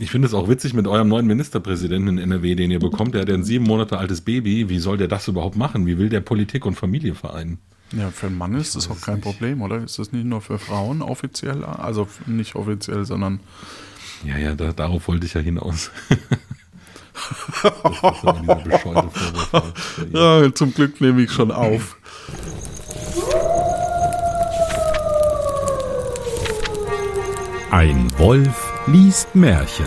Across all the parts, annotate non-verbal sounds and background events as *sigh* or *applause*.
Ich finde es auch witzig mit eurem neuen Ministerpräsidenten in NRW, den ihr bekommt. Der hat ein sieben Monate altes Baby. Wie soll der das überhaupt machen? Wie will der Politik und Familie vereinen? Ja, für einen Mann ist das auch kein nicht. Problem, oder? Ist das nicht nur für Frauen offiziell? Also nicht offiziell, sondern. Ja, ja, da, darauf wollte ich ja hinaus. *laughs* das ist *laughs* ja, zum Glück nehme ich schon auf. Ein Wolf liest Märchen.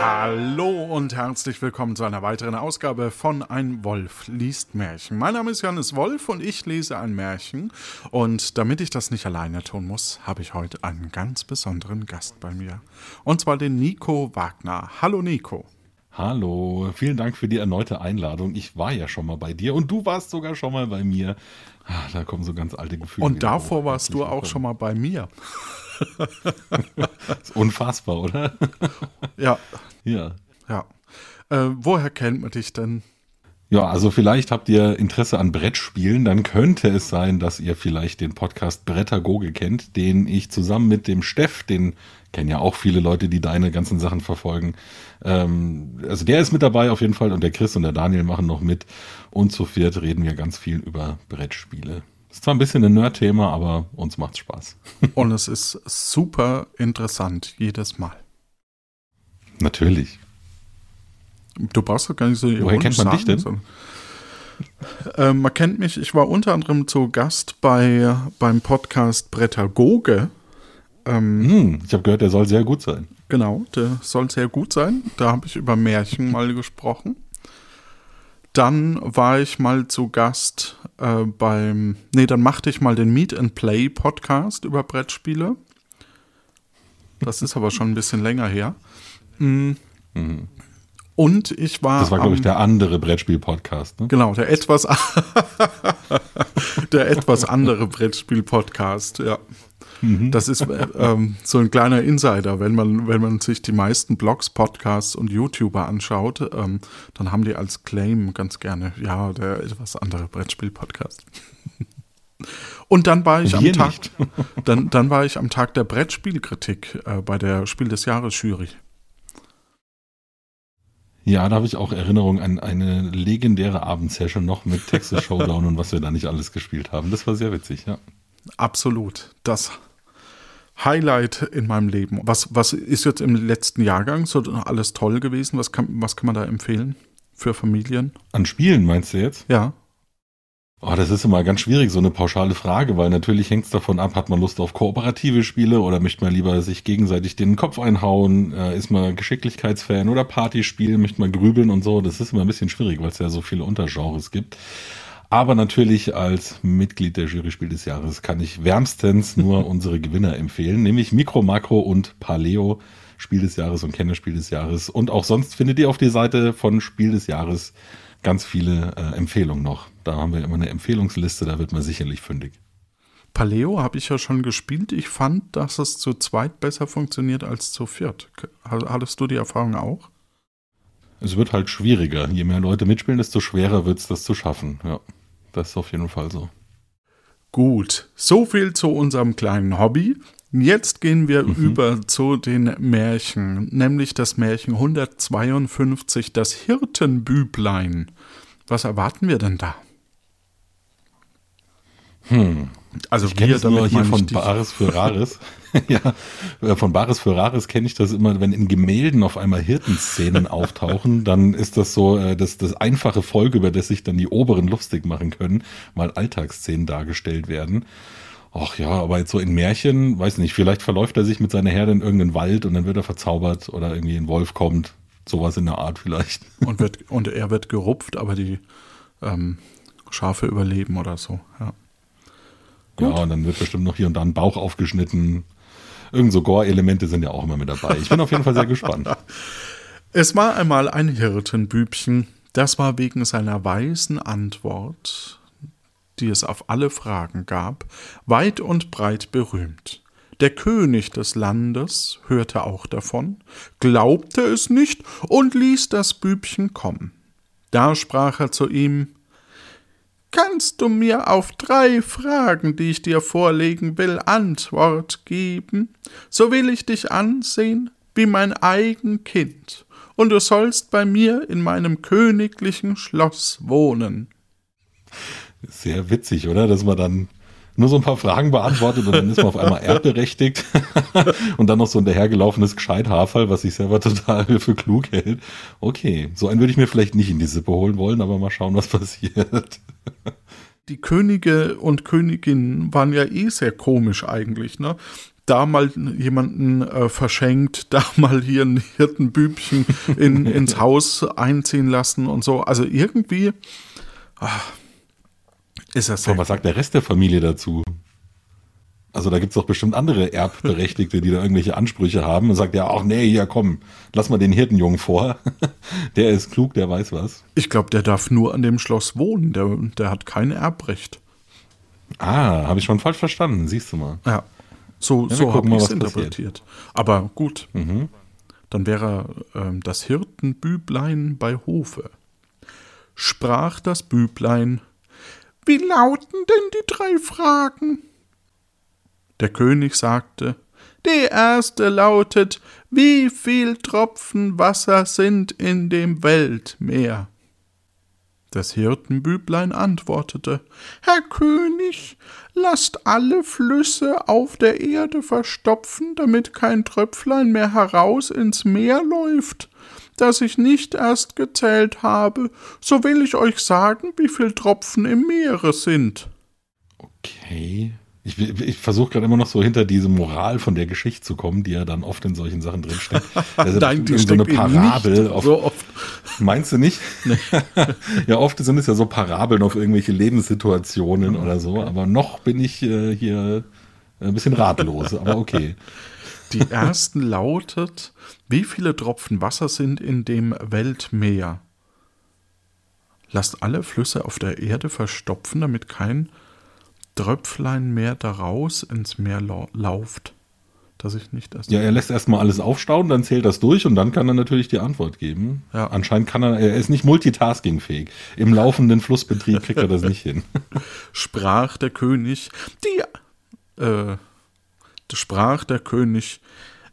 Hallo und herzlich willkommen zu einer weiteren Ausgabe von Ein Wolf liest Märchen. Mein Name ist Johannes Wolf und ich lese ein Märchen. Und damit ich das nicht alleine tun muss, habe ich heute einen ganz besonderen Gast bei mir. Und zwar den Nico Wagner. Hallo Nico. Hallo, vielen Dank für die erneute Einladung. Ich war ja schon mal bei dir und du warst sogar schon mal bei mir. Ah, da kommen so ganz alte Gefühle. Und davor hoch. warst du auch schon mal bei mir. *laughs* ist unfassbar, oder? ja. Ja. Ja. Äh, woher kennt man dich denn? Ja, also vielleicht habt ihr Interesse an Brettspielen, dann könnte es sein, dass ihr vielleicht den Podcast Brettagoge kennt, den ich zusammen mit dem Steff, den kennen ja auch viele Leute, die deine ganzen Sachen verfolgen. Ähm, also der ist mit dabei auf jeden Fall und der Chris und der Daniel machen noch mit. Und zu viert reden wir ganz viel über Brettspiele. Ist zwar ein bisschen ein Nerd-Thema, aber uns macht's Spaß. *laughs* und es ist super interessant, jedes Mal. Natürlich. Du brauchst doch gar nicht so Woher kennt man dich denn? So. Äh, man kennt mich, ich war unter anderem zu Gast bei, beim Podcast Brettagoge ähm, hm, ich habe gehört, der soll sehr gut sein. Genau, der soll sehr gut sein. Da habe ich über Märchen mal gesprochen. Dann war ich mal zu Gast äh, beim, nee, dann machte ich mal den Meet and Play Podcast über Brettspiele. Das ist aber schon ein bisschen länger her. Mhm. Mhm. Und ich war. Das war, glaube ich, der andere Brettspiel-Podcast. Ne? Genau, der etwas, *laughs* der etwas andere Brettspiel-Podcast, ja. Mhm. Das ist äh, ähm, so ein kleiner Insider, wenn man, wenn man sich die meisten Blogs, Podcasts und YouTuber anschaut, ähm, dann haben die als Claim ganz gerne, ja, der etwas andere Brettspiel-Podcast. *laughs* Und dann war ich am Tag, *laughs* dann, dann war ich am Tag der Brettspielkritik äh, bei der Spiel des Jahres Jury. Ja, da habe ich auch Erinnerung an eine legendäre Abendsession noch mit Texas *laughs* Showdown und was wir da nicht alles gespielt haben. Das war sehr witzig, ja. Absolut. Das Highlight in meinem Leben. Was, was ist jetzt im letzten Jahrgang so alles toll gewesen? Was kann, was kann man da empfehlen für Familien? An Spielen meinst du jetzt? Ja. Oh, das ist immer ganz schwierig, so eine pauschale Frage, weil natürlich hängt es davon ab, hat man Lust auf kooperative Spiele oder möchte man lieber sich gegenseitig den Kopf einhauen, äh, ist man Geschicklichkeitsfan oder Partyspiel, möchte man grübeln und so. Das ist immer ein bisschen schwierig, weil es ja so viele Untergenres gibt. Aber natürlich als Mitglied der Jury Spiel des Jahres kann ich wärmstens nur *laughs* unsere Gewinner empfehlen, nämlich Mikro, Makro und Paleo Spiel des Jahres und Kennerspiel des Jahres. Und auch sonst findet ihr auf der Seite von Spiel des Jahres ganz viele äh, Empfehlungen noch. Da haben wir immer eine Empfehlungsliste, da wird man sicherlich fündig. Paleo habe ich ja schon gespielt. Ich fand, dass es zu zweit besser funktioniert als zu viert. Hattest du die Erfahrung auch? Es wird halt schwieriger. Je mehr Leute mitspielen, desto schwerer wird es, das zu schaffen. Ja. Das ist auf jeden Fall so. Gut, so viel zu unserem kleinen Hobby. Jetzt gehen wir mhm. über zu den Märchen, nämlich das Märchen 152, das Hirtenbüblein. Was erwarten wir denn da? Hm. Also ich kenne nur hier von Bares für Rares. *laughs* ja, äh, von Bares für Rares kenne ich das immer, wenn in Gemälden auf einmal Hirtenszenen auftauchen, dann ist das so äh, das, das einfache Volk, über das sich dann die Oberen lustig machen können, weil Alltagsszenen dargestellt werden. Ach ja, aber jetzt so in Märchen, weiß nicht, vielleicht verläuft er sich mit seiner Herde in irgendeinen Wald und dann wird er verzaubert oder irgendwie ein Wolf kommt. Sowas in der Art vielleicht. *laughs* Und, wird, und er wird gerupft, aber die ähm, Schafe überleben oder so, ja. Gut. Ja, und dann wird bestimmt noch hier und da ein Bauch aufgeschnitten. Irgend so Gore-Elemente sind ja auch immer mit dabei. Ich bin auf jeden Fall sehr gespannt. *laughs* Es war einmal ein Hirtenbübchen, das war wegen seiner weisen Antwort, die es auf alle Fragen gab, weit und breit berühmt. Der König des Landes hörte auch davon, glaubte es nicht und ließ das Bübchen kommen. Da sprach er zu ihm Kannst du mir auf drei Fragen, die ich dir vorlegen will, Antwort geben? So will ich dich ansehen wie mein eigen Kind, und du sollst bei mir in meinem königlichen Schloss wohnen. Sehr witzig, oder? Dass man dann nur so ein paar Fragen beantwortet und dann ist man auf einmal *laughs* erbberechtigt *laughs* und dann noch so ein dahergelaufenes Gescheithaferl, was sich selber total für klug hält. Okay, so einen würde ich mir vielleicht nicht in die Sippe holen wollen, aber mal schauen, was *laughs* passiert. Die Könige und Königinnen waren ja eh sehr komisch eigentlich, ne? da mal jemanden äh, verschenkt, da mal hier ein Hirtenbübchen in, ins Haus einziehen lassen und so. Also irgendwie, ach, ist das so? Was sagt der Rest der Familie dazu? Also da gibt es doch bestimmt andere Erbberechtigte, die da irgendwelche Ansprüche haben und sagt ja, ach nee, hier komm, lass mal den Hirtenjungen vor. *laughs* der ist klug, der weiß was. Ich glaube, der darf nur an dem Schloss wohnen, der, der hat kein Erbrecht. Ah, habe ich schon falsch verstanden, siehst du mal. Ja, so, ja, so habe ich es interpretiert. Aber gut, mhm. dann wäre ähm, das Hirtenbüblein bei Hofe. Sprach das Büblein, wie lauten denn die drei Fragen? Der König sagte, die erste lautet, wie viel Tropfen Wasser sind in dem Weltmeer? Das Hirtenbüblein antwortete, Herr König, lasst alle Flüsse auf der Erde verstopfen, damit kein Tröpflein mehr heraus ins Meer läuft das ich nicht erst gezählt habe, so will ich euch sagen, wie viel Tropfen im Meere sind. Okay. Ich, ich versuche gerade immer noch so hinter diese Moral von der Geschichte zu kommen, die ja dann oft in solchen Sachen drinsteckt. Also Nein, die so eine Parabel. Auf, so oft. Meinst du nicht? Nee. *laughs* ja, oft sind es ja so Parabeln auf irgendwelche Lebenssituationen oder so, aber noch bin ich äh, hier ein bisschen ratlos, aber okay. Die ersten lautet, wie viele Tropfen Wasser sind in dem Weltmeer? Lasst alle Flüsse auf der Erde verstopfen, damit kein Tröpflein mehr daraus ins Meer lauft. Dass ich nicht erst. Ja, er lässt erstmal alles aufstauen, dann zählt das durch und dann kann er natürlich die Antwort geben. Ja. Anscheinend kann er, er ist nicht multitaskingfähig. Im *laughs* laufenden Flussbetrieb kriegt er das nicht hin. Sprach der König, die, äh, sprach der König,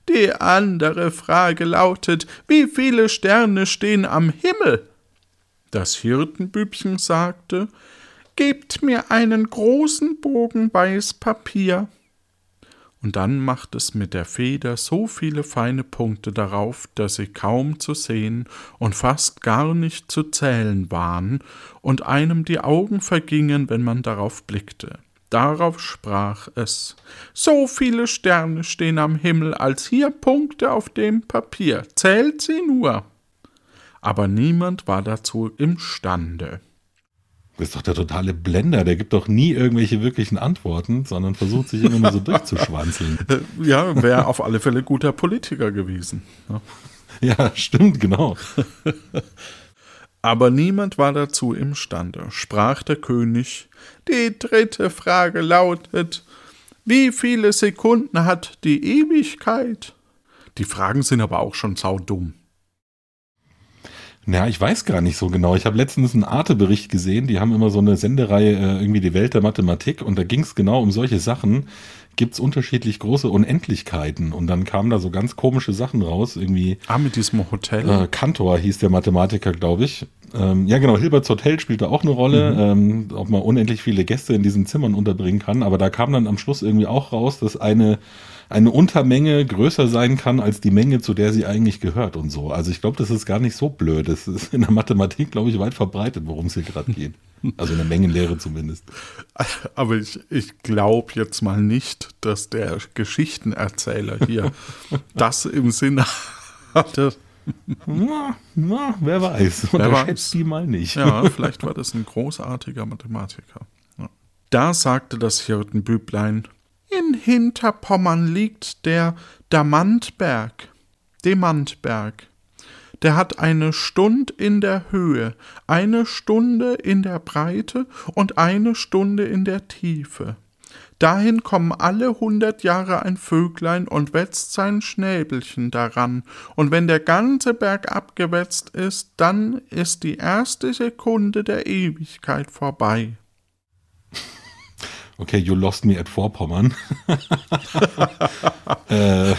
die andere Frage lautet, wie viele Sterne stehen am Himmel? Das Hirtenbübchen sagte, Gebt mir einen großen Bogen weiß Papier. Und dann macht es mit der Feder so viele feine Punkte darauf, dass sie kaum zu sehen und fast gar nicht zu zählen waren und einem die Augen vergingen, wenn man darauf blickte. Darauf sprach es So viele Sterne stehen am Himmel als hier Punkte auf dem Papier, zählt sie nur. Aber niemand war dazu imstande. Das ist doch der totale Blender, der gibt doch nie irgendwelche wirklichen Antworten, sondern versucht sich immer nur so durchzuschwanzeln. *laughs* Ja, wäre auf alle Fälle guter Politiker gewesen. Ja, ja stimmt, genau. *laughs* Aber niemand war dazu imstande, sprach der König. Die dritte Frage lautet, wie viele Sekunden hat die Ewigkeit? Die Fragen sind aber auch schon saudumm. Ja, ich weiß gar nicht so genau. Ich habe letztens einen Arte-Bericht gesehen, die haben immer so eine Sendereihe, äh, irgendwie die Welt der Mathematik, und da ging es genau um solche Sachen. Gibt es unterschiedlich große Unendlichkeiten und dann kamen da so ganz komische Sachen raus, irgendwie. Ah, mit diesem Hotel? Äh, Kantor hieß der Mathematiker, glaube ich. Ähm, ja, genau, Hilberts Hotel spielt da auch eine Rolle, mhm. ähm, ob man unendlich viele Gäste in diesen Zimmern unterbringen kann, aber da kam dann am Schluss irgendwie auch raus, dass eine eine Untermenge größer sein kann als die Menge, zu der sie eigentlich gehört und so. Also ich glaube, das ist gar nicht so blöd. Das ist in der Mathematik, glaube ich, weit verbreitet, worum es hier gerade geht. Also in der Mengenlehre zumindest. Aber ich, ich glaube jetzt mal nicht, dass der Geschichtenerzähler hier *laughs* das im Sinne hatte. Na, na, wer weiß. Wer weiß. die mal nicht. Ja, vielleicht war das ein großartiger Mathematiker. Ja. Da sagte das Hirtenbüblein, in Hinterpommern liegt der Damantberg. Demantberg. Der hat eine Stund in der Höhe, eine Stunde in der Breite und eine Stunde in der Tiefe. Dahin kommen alle hundert Jahre ein Vöglein und wetzt sein Schnäbelchen daran, und wenn der ganze Berg abgewetzt ist, dann ist die erste Sekunde der Ewigkeit vorbei. Okay, you lost me at Vorpommern. *laughs* äh,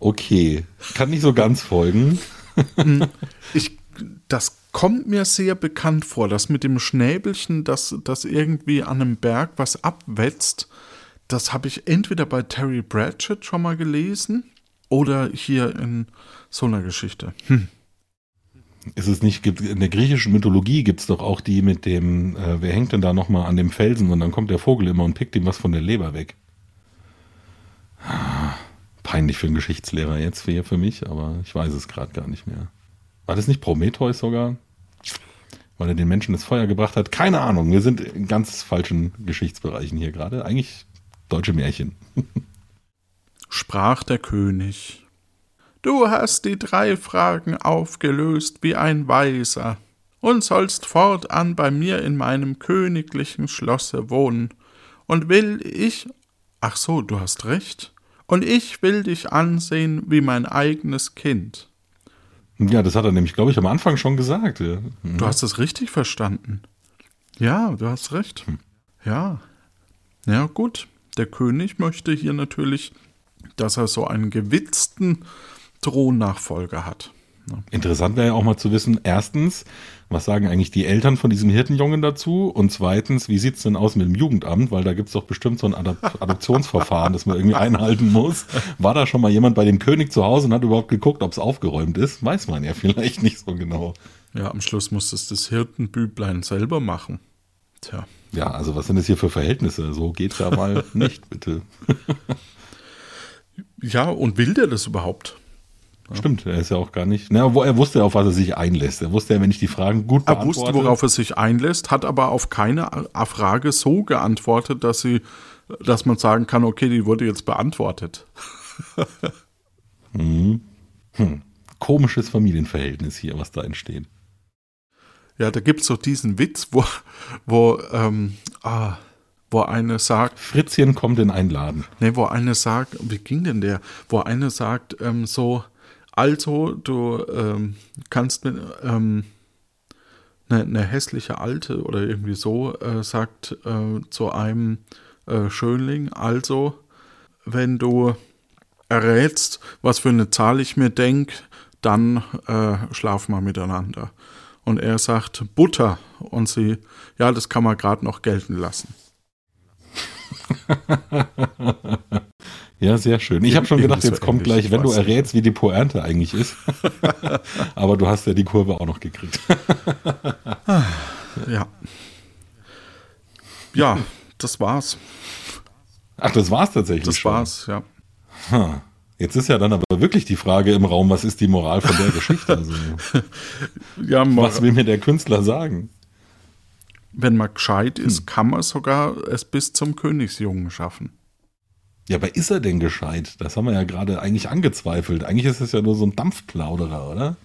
okay, kann nicht so ganz folgen. *laughs* ich, das kommt mir sehr bekannt vor, das mit dem Schnäbelchen, das, das irgendwie an einem Berg was abwetzt. Das habe ich entweder bei Terry Pratchett schon mal gelesen oder hier in so einer Geschichte. Hm. Ist es nicht, gibt, in der griechischen Mythologie gibt es doch auch die mit dem, äh, wer hängt denn da nochmal an dem Felsen und dann kommt der Vogel immer und pickt ihm was von der Leber weg. Ah, peinlich für einen Geschichtslehrer jetzt für, für mich, aber ich weiß es gerade gar nicht mehr. War das nicht Prometheus sogar? Weil er den Menschen das Feuer gebracht hat? Keine Ahnung, wir sind in ganz falschen Geschichtsbereichen hier gerade. Eigentlich deutsche Märchen. *laughs* Sprach der König. Du hast die drei Fragen aufgelöst wie ein Weiser und sollst fortan bei mir in meinem königlichen Schlosse wohnen. Und will ich. Ach so, du hast recht. Und ich will dich ansehen wie mein eigenes Kind. Ja, das hat er nämlich, glaube ich, am Anfang schon gesagt. Ja. Mhm. Du hast es richtig verstanden. Ja, du hast recht. Hm. Ja. Ja, gut. Der König möchte hier natürlich, dass er so einen gewitzten Thronnachfolger hat. Interessant wäre ja auch mal zu wissen, erstens, was sagen eigentlich die Eltern von diesem Hirtenjungen dazu? Und zweitens, wie sieht es denn aus mit dem Jugendamt? Weil da gibt es doch bestimmt so ein Adop *laughs* Adoptionsverfahren, das man irgendwie einhalten muss. War da schon mal jemand bei dem König zu Hause und hat überhaupt geguckt, ob es aufgeräumt ist? Weiß man ja vielleicht nicht so genau. Ja, am Schluss muss es das Hirtenbüblein selber machen. Tja. Ja, also was sind das hier für Verhältnisse? So geht's ja mal *laughs* nicht, bitte. ja, und will der das überhaupt? Stimmt, er ist ja auch gar nicht. Na, er wusste, auf was er sich einlässt. Er wusste ja, wenn ich die Fragen gut beantworte. Er wusste, worauf er sich einlässt, hat aber auf keine Frage so geantwortet, dass sie, dass man sagen kann, okay, die wurde jetzt beantwortet. *laughs* hm. Hm. Komisches Familienverhältnis hier, was da entsteht. Ja, da gibt es so diesen Witz, wo, wo, ähm, ah, wo eine sagt. Fritzchen kommt in einen Laden. Nee, wo eine sagt, wie ging denn der? Wo eine sagt, ähm, so, also, du ähm, kannst mit ähm, eine, eine, hässliche Alte oder irgendwie so äh, sagt äh, zu einem äh, Schönling, also, wenn du errätst, was für eine Zahl ich mir denke, dann äh, schlafen wir miteinander. Und er sagt Butter und sie, ja, das kann man gerade noch gelten lassen. *laughs* Ja, sehr schön. Ich habe schon gedacht, jetzt kommt gleich, wenn du errätst, wie die Pointe eigentlich ist. *laughs* Aber du hast ja die Kurve auch noch gekriegt. ja. Ja, das war's. Ach, das war's tatsächlich. Das schon. war's, ja. Jetzt ist ja dann aber wirklich die Frage im Raum, was ist die Moral von der Geschichte? Also, *laughs* ja, was will mir der Künstler sagen? Wenn man gescheit ist, hm. kann man sogar es bis zum Königsjungen schaffen. Ja, aber ist er denn gescheit? Das haben wir ja gerade eigentlich angezweifelt. Eigentlich ist es ja nur so ein Dampfplauderer, oder?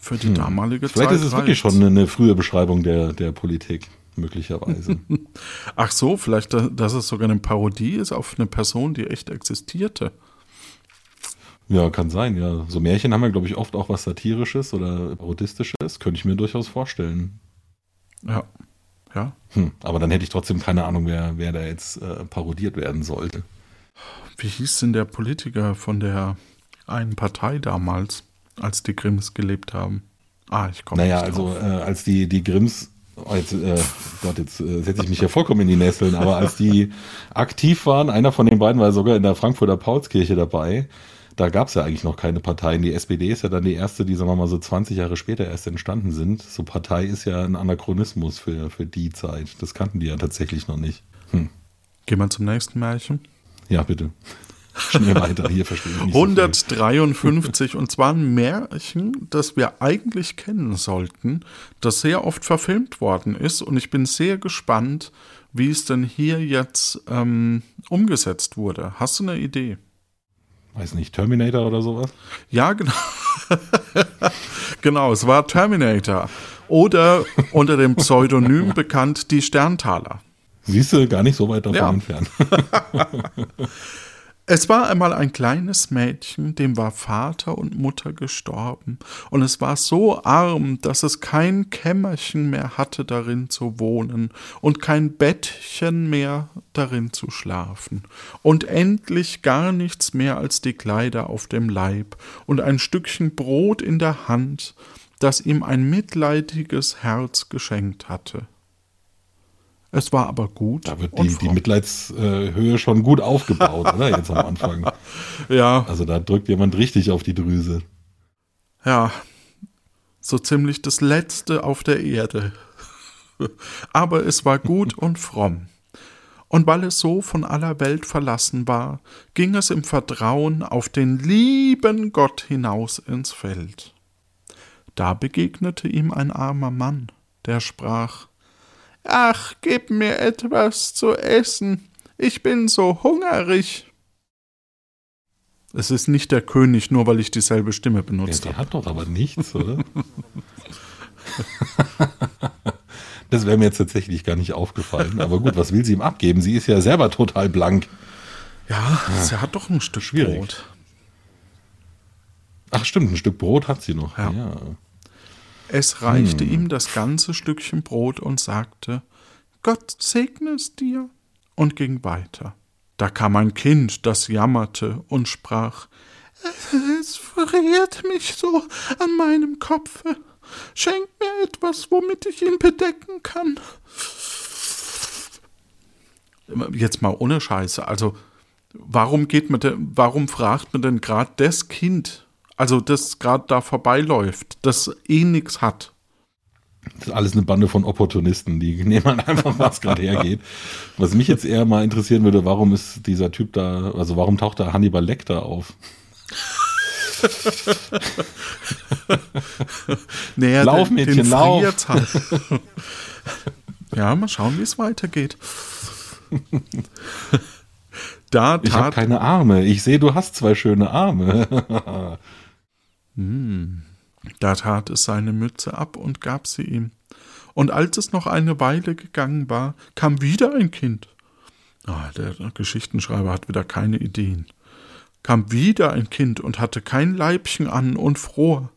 Für die hm. damalige Vielleicht Zeit. Vielleicht ist es wirklich schon eine frühe Beschreibung der, der Politik, möglicherweise. *laughs* Ach so, vielleicht, dass es sogar eine Parodie ist auf eine Person, die echt existierte. Ja, kann sein, ja. So Märchen haben ja, glaube ich, oft auch was Satirisches oder Parodistisches. Könnte ich mir durchaus vorstellen. Ja. Ja. Hm, aber dann hätte ich trotzdem keine Ahnung, wer, wer da jetzt äh, parodiert werden sollte. Wie hieß denn der Politiker von der einen Partei damals, als die Grimms gelebt haben? Ah, ich komme Naja, also äh, als die, die Grimms, oh, jetzt, äh, Gott, jetzt äh, setze ich mich ja vollkommen in die Nesseln, aber als die aktiv waren, einer von den beiden war sogar in der Frankfurter Paulskirche dabei, da gab es ja eigentlich noch keine Parteien. Die SPD ist ja dann die erste, die, sagen wir mal, so 20 Jahre später erst entstanden sind. So Partei ist ja ein Anachronismus für, für die Zeit. Das kannten die ja tatsächlich noch nicht. Hm. Gehen wir zum nächsten Märchen. Ja, bitte. Schnell weiter, hier verstehe ich nicht 153 so und zwar ein Märchen, das wir eigentlich kennen sollten, das sehr oft verfilmt worden ist und ich bin sehr gespannt, wie es denn hier jetzt ähm, umgesetzt wurde. Hast du eine Idee? Weiß nicht, Terminator oder sowas? Ja, genau. *laughs* genau, es war Terminator. Oder *laughs* unter dem Pseudonym bekannt die Sterntaler. Siehst du, gar nicht so weit davon ja. entfernt. *laughs* Es war einmal ein kleines Mädchen, dem war Vater und Mutter gestorben, und es war so arm, dass es kein Kämmerchen mehr hatte, darin zu wohnen, und kein Bettchen mehr darin zu schlafen, und endlich gar nichts mehr als die Kleider auf dem Leib und ein Stückchen Brot in der Hand, das ihm ein mitleidiges Herz geschenkt hatte. Es war aber gut. Da wird die, die Mitleidshöhe schon gut aufgebaut, oder? Jetzt am Anfang. *laughs* Ja. Also da drückt jemand richtig auf die Drüse. Ja. So ziemlich das Letzte auf der Erde. *laughs* aber es war gut und fromm. Und weil es so von aller Welt verlassen war, ging es im Vertrauen auf den lieben Gott hinaus ins Feld. Da begegnete ihm ein armer Mann, der sprach Ach, gib mir etwas zu essen. Ich bin so hungrig. Es ist nicht der König, nur weil ich dieselbe Stimme benutzt ja, habe. Der hat doch aber nichts, oder? *laughs* das wäre mir jetzt tatsächlich gar nicht aufgefallen. Aber gut, was will sie ihm abgeben? Sie ist ja selber total blank. Ja, ja. sie hat doch ein Stück Schwierig. Brot. Ach stimmt, ein Stück Brot hat sie noch. Ja. ja. Es reichte hm. ihm das ganze Stückchen Brot und sagte, Gott segne es dir, und ging weiter. Da kam ein Kind, das jammerte und sprach, es friert mich so an meinem Kopfe. Schenk mir etwas, womit ich ihn bedecken kann. Jetzt mal ohne Scheiße. Also, warum geht man denn, warum fragt man denn gerade das Kind, also das gerade da vorbeiläuft, das eh nichts hat. Das ist alles eine Bande von Opportunisten, die *laughs* nehmen halt einfach, was gerade hergeht. Was mich jetzt eher mal interessieren würde, warum ist dieser Typ da, also warum taucht da Hannibal Lecter auf? *laughs* naja, lauf, den, Mädchen, den lauf. Halt. *laughs* ja, mal schauen, wie es weitergeht. Da ich habe keine Arme. Ich sehe, du hast zwei schöne Arme. Hm. Da tat es seine Mütze ab und gab sie ihm. Und als es noch eine Weile gegangen war, kam wieder ein Kind. Ah, der Geschichtenschreiber hat wieder keine Ideen. Kam wieder ein Kind und hatte kein Leibchen an und fror.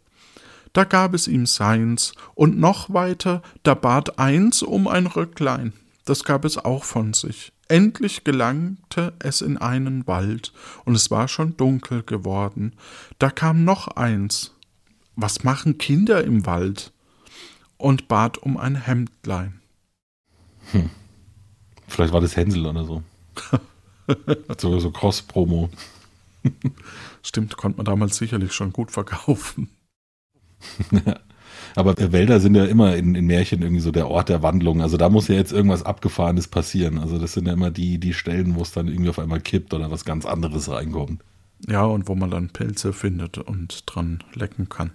Da gab es ihm seins, und noch weiter, da bat eins um ein Röcklein. Das gab es auch von sich. Endlich gelangte es in einen Wald, und es war schon dunkel geworden. Da kam noch eins. Was machen Kinder im Wald? Und bat um ein Hemdlein. Hm. Vielleicht war das Hänsel oder so. *laughs* so, so Cross-Promo. Stimmt, konnte man damals sicherlich schon gut verkaufen. *laughs* Aber Wälder sind ja immer in, in Märchen irgendwie so der Ort der Wandlung. Also da muss ja jetzt irgendwas Abgefahrenes passieren. Also das sind ja immer die, die Stellen, wo es dann irgendwie auf einmal kippt oder was ganz anderes reinkommt. Ja, und wo man dann Pilze findet und dran lecken kann.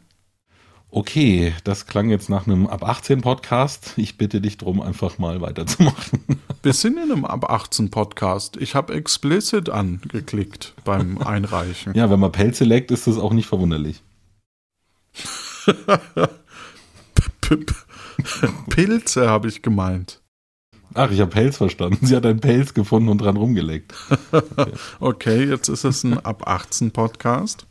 Okay, das klang jetzt nach einem Ab 18 Podcast. Ich bitte dich drum, einfach mal weiterzumachen. *laughs* Wir sind in einem Ab 18 Podcast. Ich habe explicit angeklickt beim *laughs* Einreichen. ja, wenn man Pelze leckt, ist das auch nicht verwunderlich. *laughs* *laughs* Pilze habe ich gemeint. Ach, ich habe Pelz verstanden. Sie hat einen Pelz gefunden und dran rumgeleckt. Okay, *laughs* okay jetzt ist es ein Ab 18 Podcast.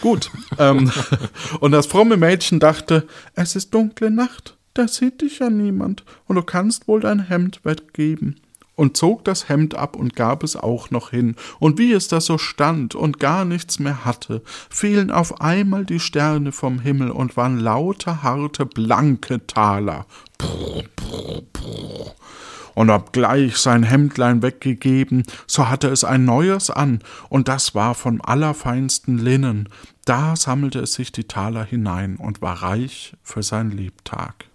Gut. ähm, *laughs* und das fromme Mädchen dachte, es ist dunkle Nacht, da sieht dich ja niemand, und du kannst wohl dein Hemd weggeben und zog das Hemd ab und gab es auch noch hin, und wie es da so stand und gar nichts mehr hatte, fielen auf einmal die Sterne vom Himmel und waren lauter, harte, blanke Taler. Brr, brr, brr. Und obgleich sein Hemdlein weggegeben, so hatte es ein neues an, und das war von allerfeinsten Linnen. Da sammelte es sich die Taler hinein und war reich für sein Lebtag.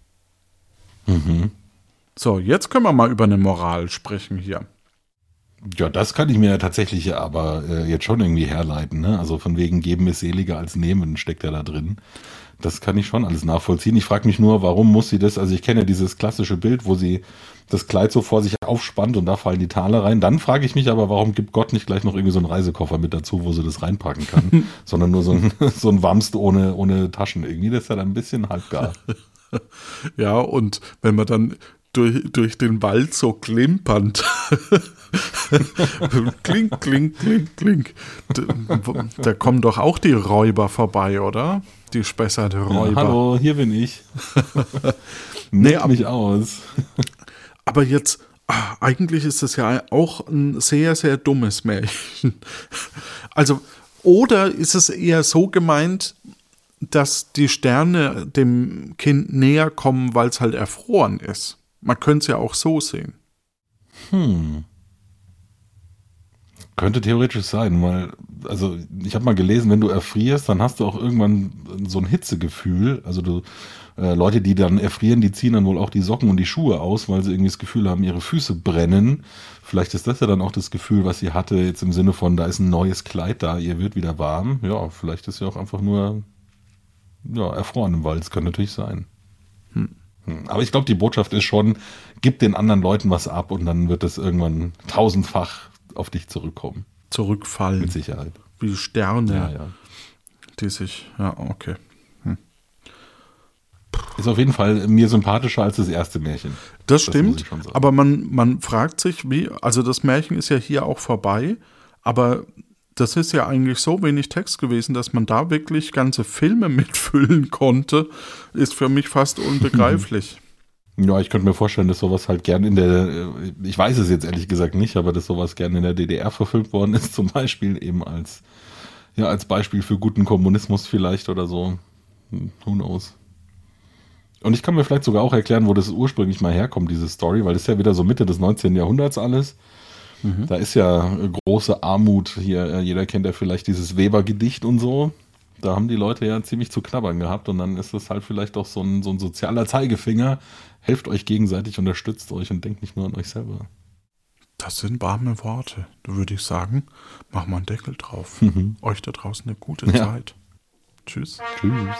Mhm. So, jetzt können wir mal über eine Moral sprechen hier. Ja, das kann ich mir ja tatsächlich aber äh, jetzt schon irgendwie herleiten. Ne? Also von wegen geben ist seliger als nehmen steckt ja da drin. Das kann ich schon alles nachvollziehen. Ich frage mich nur, warum muss sie das? Also ich kenne dieses klassische Bild, wo sie das Kleid so vor sich aufspannt und da fallen die Taler rein. Dann frage ich mich aber, warum gibt Gott nicht gleich noch irgendwie so einen Reisekoffer mit dazu, wo sie das reinpacken kann, *laughs* sondern nur so ein, *laughs* so ein Wamst ohne, ohne Taschen irgendwie. Das ist ja dann ein bisschen halbgar. *laughs* Ja, und wenn man dann durch, durch den Wald so klimpernd *laughs* klink, klink, klink, klink. Da kommen doch auch die Räuber vorbei, oder? Die spesserte Räuber. Ja, hallo, hier bin ich. *laughs* nee, mich aus. aber jetzt, ach, eigentlich ist das ja auch ein sehr, sehr dummes Märchen. Also, oder ist es eher so gemeint, dass die Sterne dem Kind näher kommen, weil es halt erfroren ist? Man könnte es ja auch so sehen. Hm. Könnte theoretisch sein, weil, also ich habe mal gelesen, wenn du erfrierst, dann hast du auch irgendwann so ein Hitzegefühl. Also du, äh, Leute, die dann erfrieren, die ziehen dann wohl auch die Socken und die Schuhe aus, weil sie irgendwie das Gefühl haben, ihre Füße brennen. Vielleicht ist das ja dann auch das Gefühl, was sie hatte, jetzt im Sinne von, da ist ein neues Kleid da, ihr wird wieder warm. Ja, vielleicht ist ja auch einfach nur ja, erfroren im Wald. Das kann natürlich sein. Hm. Hm. Aber ich glaube, die Botschaft ist schon, gib den anderen Leuten was ab und dann wird es irgendwann tausendfach auf dich zurückkommen. Zurückfallen. Mit Sicherheit. Wie Sterne, ja, ja. die sich, ja, okay. Hm. Ist auf jeden Fall mir sympathischer als das erste Märchen. Das, das stimmt, aber man, man fragt sich, wie, also das Märchen ist ja hier auch vorbei, aber das ist ja eigentlich so wenig Text gewesen, dass man da wirklich ganze Filme *laughs* mitfüllen konnte, ist für mich fast unbegreiflich. *laughs* Ja, ich könnte mir vorstellen, dass sowas halt gern in der, ich weiß es jetzt ehrlich gesagt nicht, aber dass sowas gern in der DDR verfilmt worden ist, *laughs* zum Beispiel eben als, ja, als Beispiel für guten Kommunismus vielleicht oder so. Hm, who knows? Und ich kann mir vielleicht sogar auch erklären, wo das ursprünglich mal herkommt, diese Story, weil das ist ja wieder so Mitte des 19. Jahrhunderts alles. Mhm. Da ist ja große Armut hier. Jeder kennt ja vielleicht dieses Weber-Gedicht und so da haben die Leute ja ziemlich zu knabbern gehabt und dann ist das halt vielleicht auch so ein, so ein sozialer Zeigefinger. Helft euch gegenseitig, unterstützt euch und denkt nicht nur an euch selber. Das sind warme Worte. Da würde ich sagen, mach mal einen Deckel drauf. Mhm. Euch da draußen eine gute ja. Zeit. Tschüss. Tschüss.